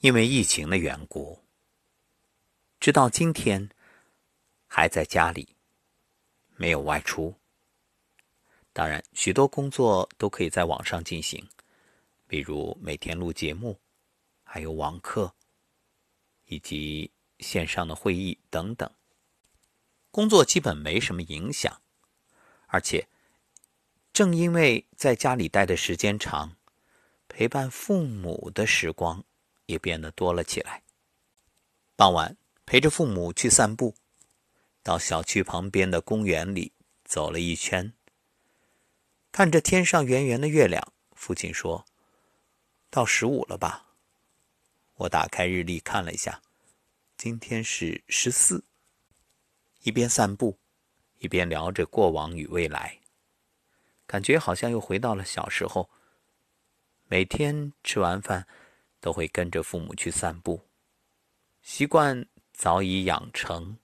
因为疫情的缘故，直到今天还在家里，没有外出。当然，许多工作都可以在网上进行，比如每天录节目，还有网课，以及线上的会议等等。工作基本没什么影响，而且正因为在家里待的时间长，陪伴父母的时光也变得多了起来。傍晚陪着父母去散步，到小区旁边的公园里走了一圈。看着天上圆圆的月亮，父亲说：“到十五了吧？”我打开日历看了一下，今天是十四。一边散步，一边聊着过往与未来，感觉好像又回到了小时候。每天吃完饭，都会跟着父母去散步，习惯早已养成。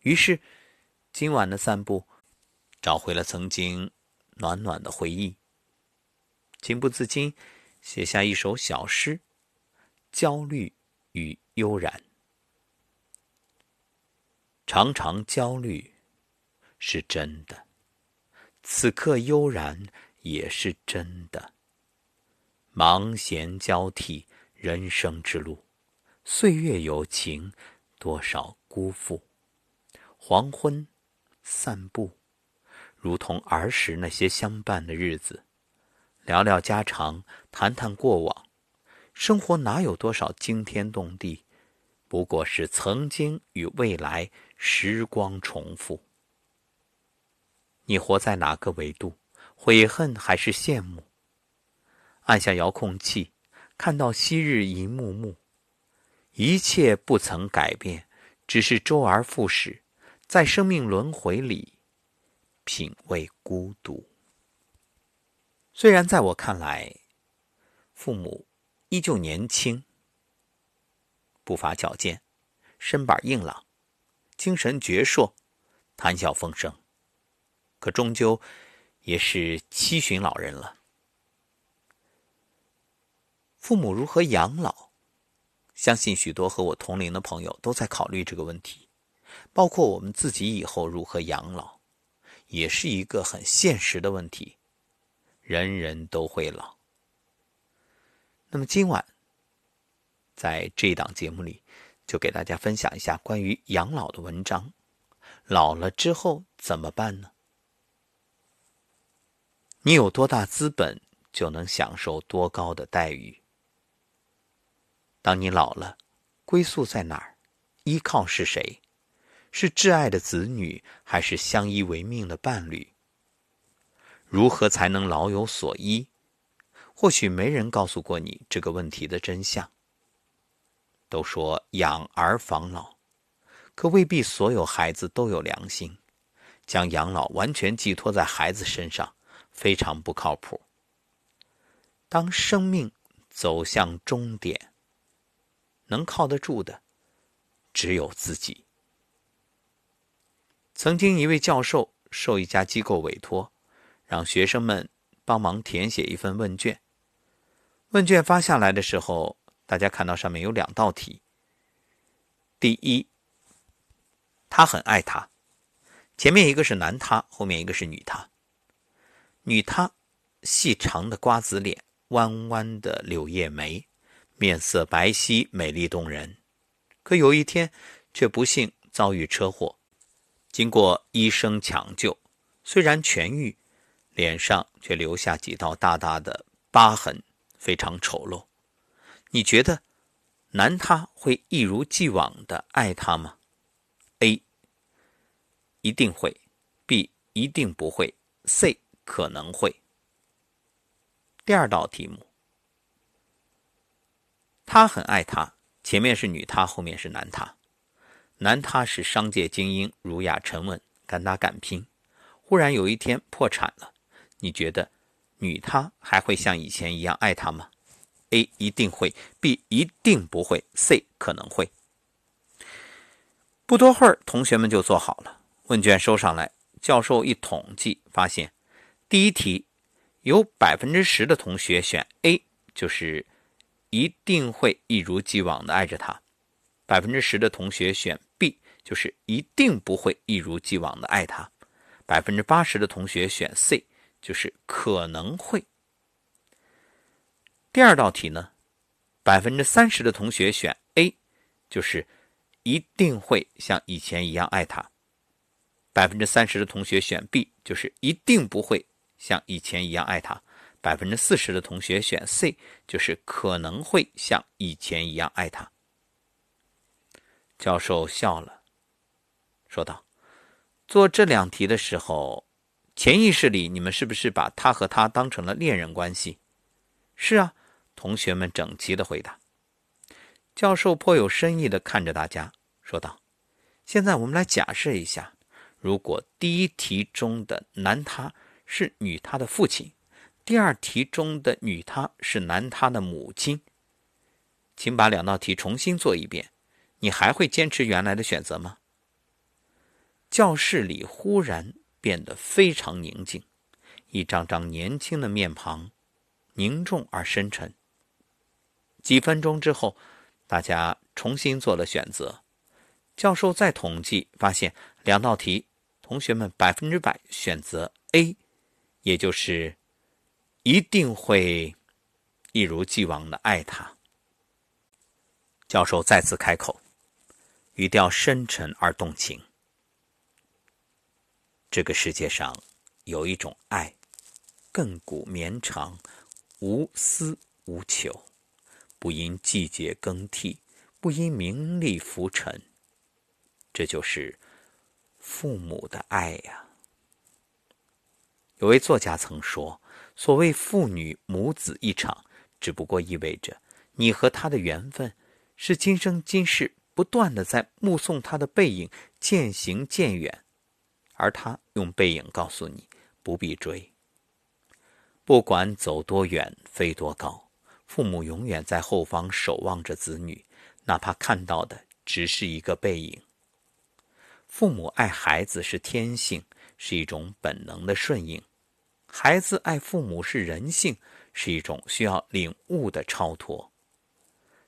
于是，今晚的散步，找回了曾经。暖暖的回忆，情不自禁写下一首小诗：焦虑与悠然。常常焦虑是真的，此刻悠然也是真的。忙闲交替，人生之路，岁月有情，多少辜负。黄昏，散步。如同儿时那些相伴的日子，聊聊家常，谈谈过往。生活哪有多少惊天动地？不过是曾经与未来，时光重复。你活在哪个维度？悔恨还是羡慕？按下遥控器，看到昔日一幕幕，一切不曾改变，只是周而复始，在生命轮回里。品味孤独。虽然在我看来，父母依旧年轻，步伐矫健，身板硬朗，精神矍铄，谈笑风生，可终究也是七旬老人了。父母如何养老？相信许多和我同龄的朋友都在考虑这个问题，包括我们自己以后如何养老。也是一个很现实的问题，人人都会老。那么今晚，在这档节目里，就给大家分享一下关于养老的文章。老了之后怎么办呢？你有多大资本，就能享受多高的待遇。当你老了，归宿在哪儿？依靠是谁？是挚爱的子女，还是相依为命的伴侣？如何才能老有所依？或许没人告诉过你这个问题的真相。都说养儿防老，可未必所有孩子都有良心，将养老完全寄托在孩子身上，非常不靠谱。当生命走向终点，能靠得住的，只有自己。曾经，一位教授受一家机构委托，让学生们帮忙填写一份问卷。问卷发下来的时候，大家看到上面有两道题。第一，他很爱他，前面一个是男他，后面一个是女他。女他，细长的瓜子脸，弯弯的柳叶眉，面色白皙，美丽动人。可有一天，却不幸遭遇车祸。经过医生抢救，虽然痊愈，脸上却留下几道大大的疤痕，非常丑陋。你觉得男他会一如既往的爱他吗？A. 一定会，B. 一定不会，C. 可能会。第二道题目，他很爱他，前面是女他，后面是男他。男他是商界精英，儒雅沉稳，敢打敢拼。忽然有一天破产了，你觉得女他还会像以前一样爱他吗？A 一定会，B 一定不会，C 可能会。不多会儿，同学们就做好了问卷，收上来。教授一统计，发现第一题有百分之十的同学选 A，就是一定会一如既往的爱着他。百分之十的同学选 B，就是一定不会一如既往的爱他。百分之八十的同学选 C，就是可能会。第二道题呢，百分之三十的同学选 A，就是一定会像以前一样爱他。百分之三十的同学选 B，就是一定不会像以前一样爱他。百分之四十的同学选 C，就是可能会像以前一样爱他。教授笑了，说道：“做这两题的时候，潜意识里你们是不是把他和他当成了恋人关系？”“是啊。”同学们整齐的回答。教授颇有深意的看着大家，说道：“现在我们来假设一下，如果第一题中的男他是女他的父亲。”第二题中的女他是男他的母亲，请把两道题重新做一遍。你还会坚持原来的选择吗？教室里忽然变得非常宁静，一张张年轻的面庞凝重而深沉。几分钟之后，大家重新做了选择。教授再统计发现，两道题同学们百分之百选择 A，也就是。一定会一如既往的爱他。教授再次开口，语调深沉而动情。这个世界上有一种爱，亘古绵长，无私无求，不因季节更替，不因名利浮沉。这就是父母的爱呀。有位作家曾说。所谓父女母子一场，只不过意味着你和他的缘分是今生今世不断的在目送他的背影渐行渐远，而他用背影告诉你不必追。不管走多远，飞多高，父母永远在后方守望着子女，哪怕看到的只是一个背影。父母爱孩子是天性，是一种本能的顺应。孩子爱父母是人性，是一种需要领悟的超脱。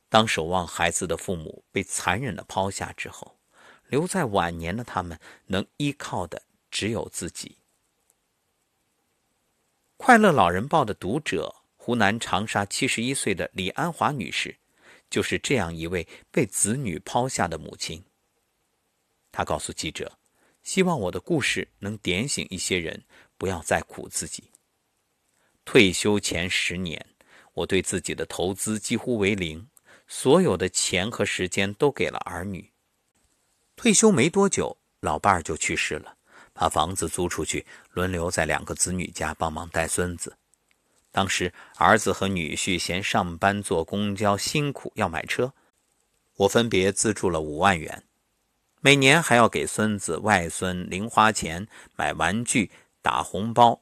当守望孩子的父母被残忍的抛下之后，留在晚年的他们能依靠的只有自己。快乐老人报的读者，湖南长沙七十一岁的李安华女士，就是这样一位被子女抛下的母亲。她告诉记者：“希望我的故事能点醒一些人。”不要再苦自己。退休前十年，我对自己的投资几乎为零，所有的钱和时间都给了儿女。退休没多久，老伴儿就去世了，把房子租出去，轮流在两个子女家帮忙带孙子。当时儿子和女婿嫌上班坐公交辛苦，要买车，我分别资助了五万元，每年还要给孙子外孙零花钱，买玩具。打红包，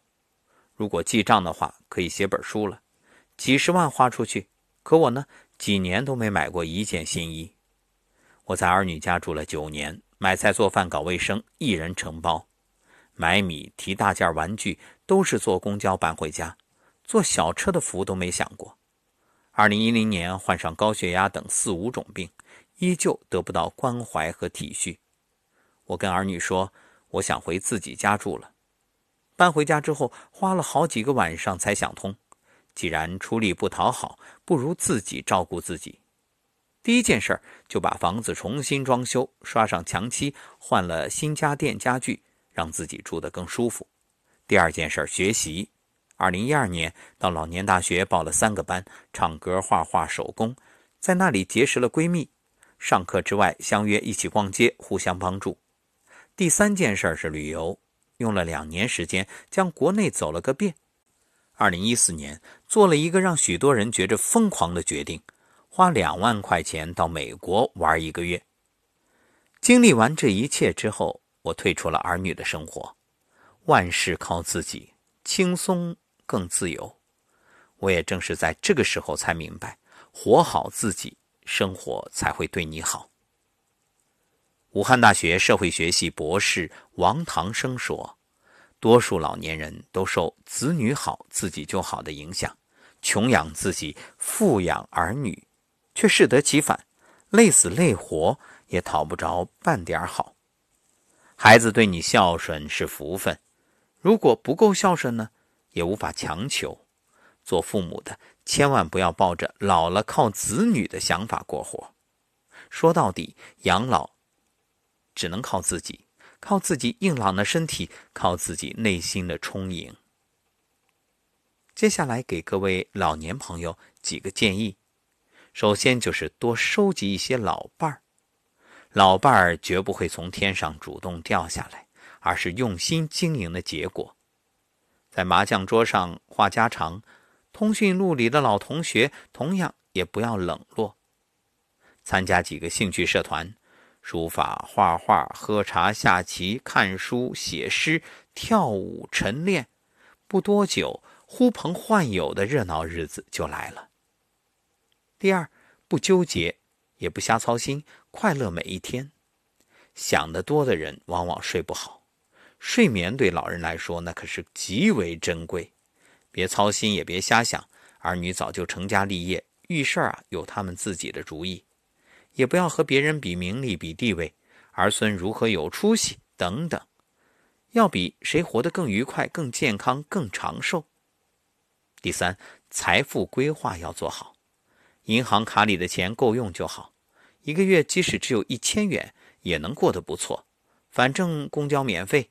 如果记账的话，可以写本书了。几十万花出去，可我呢，几年都没买过一件新衣。我在儿女家住了九年，买菜做饭搞卫生，一人承包。买米提大件玩具，都是坐公交搬回家，坐小车的福都没享过。二零一零年患上高血压等四五种病，依旧得不到关怀和体恤。我跟儿女说，我想回自己家住了。搬回家之后，花了好几个晚上才想通。既然出力不讨好，不如自己照顾自己。第一件事儿就把房子重新装修，刷上墙漆，换了新家电家具，让自己住得更舒服。第二件事儿学习。二零一二年到老年大学报了三个班，唱歌、画画、手工，在那里结识了闺蜜。上课之外相约一起逛街，互相帮助。第三件事是旅游。用了两年时间，将国内走了个遍。二零一四年，做了一个让许多人觉着疯狂的决定，花两万块钱到美国玩一个月。经历完这一切之后，我退出了儿女的生活，万事靠自己，轻松更自由。我也正是在这个时候才明白，活好自己，生活才会对你好。武汉大学社会学系博士王唐生说：“多数老年人都受‘子女好，自己就好’的影响，穷养自己，富养儿女，却适得其反，累死累活也讨不着半点好。孩子对你孝顺是福分，如果不够孝顺呢，也无法强求。做父母的千万不要抱着老了靠子女的想法过活。说到底，养老只能靠自己，靠自己硬朗的身体，靠自己内心的充盈。接下来给各位老年朋友几个建议：首先就是多收集一些老伴儿。老伴儿绝不会从天上主动掉下来，而是用心经营的结果。在麻将桌上话家常，通讯录里的老同学同样也不要冷落。参加几个兴趣社团，书法、画画、喝茶、下棋、看书、写诗、跳舞、晨练，不多久，呼朋唤友的热闹日子就来了。第二，不纠结。也不瞎操心，快乐每一天。想得多的人往往睡不好，睡眠对老人来说那可是极为珍贵。别操心，也别瞎想。儿女早就成家立业，遇事儿啊有他们自己的主意。也不要和别人比名利、比地位，儿孙如何有出息等等。要比谁活得更愉快、更健康、更长寿。第三，财富规划要做好，银行卡里的钱够用就好。一个月即使只有一千元，也能过得不错。反正公交免费，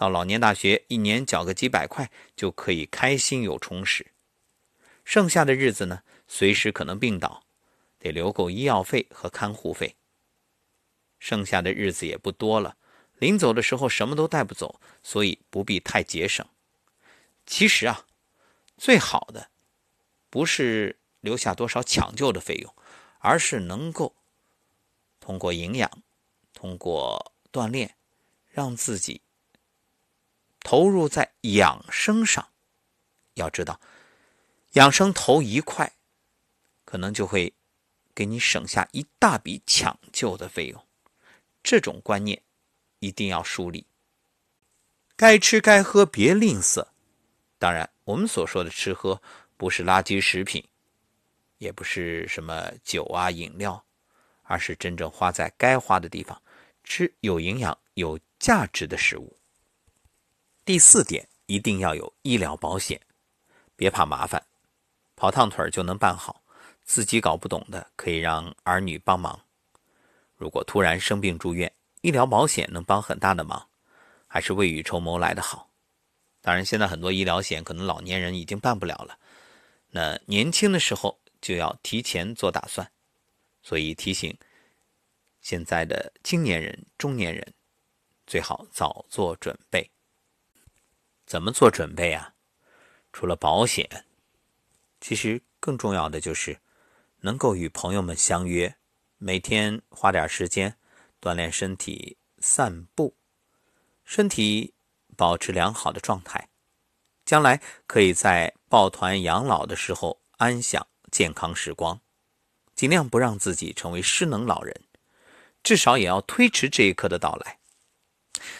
到老年大学一年缴个几百块，就可以开心又充实。剩下的日子呢，随时可能病倒，得留够医药费和看护费。剩下的日子也不多了，临走的时候什么都带不走，所以不必太节省。其实啊，最好的不是留下多少抢救的费用，而是能够。通过营养，通过锻炼，让自己投入在养生上。要知道，养生投一块，可能就会给你省下一大笔抢救的费用。这种观念一定要树立。该吃该喝别吝啬。当然，我们所说的吃喝，不是垃圾食品，也不是什么酒啊饮料。而是真正花在该花的地方，吃有营养、有价值的食物。第四点，一定要有医疗保险，别怕麻烦，跑趟腿就能办好。自己搞不懂的，可以让儿女帮忙。如果突然生病住院，医疗保险能帮很大的忙，还是未雨绸缪来的好。当然，现在很多医疗险可能老年人已经办不了了，那年轻的时候就要提前做打算。所以提醒现在的青年人、中年人，最好早做准备。怎么做准备啊？除了保险，其实更重要的就是能够与朋友们相约，每天花点时间锻炼身体、散步，身体保持良好的状态，将来可以在抱团养老的时候安享健康时光。尽量不让自己成为失能老人，至少也要推迟这一刻的到来。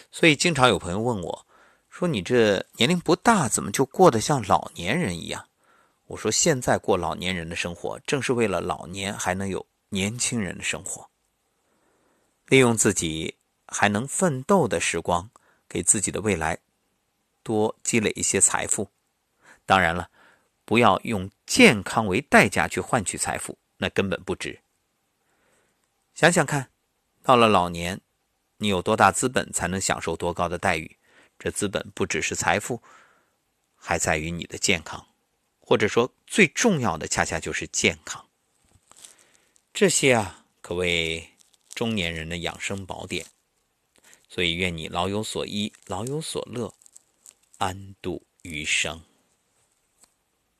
所以，经常有朋友问我，说：“你这年龄不大，怎么就过得像老年人一样？”我说：“现在过老年人的生活，正是为了老年还能有年轻人的生活。利用自己还能奋斗的时光，给自己的未来多积累一些财富。当然了，不要用健康为代价去换取财富。”那根本不值。想想看，到了老年，你有多大资本才能享受多高的待遇？这资本不只是财富，还在于你的健康，或者说最重要的，恰恰就是健康。这些啊，可谓中年人的养生宝典。所以，愿你老有所依，老有所乐，安度余生。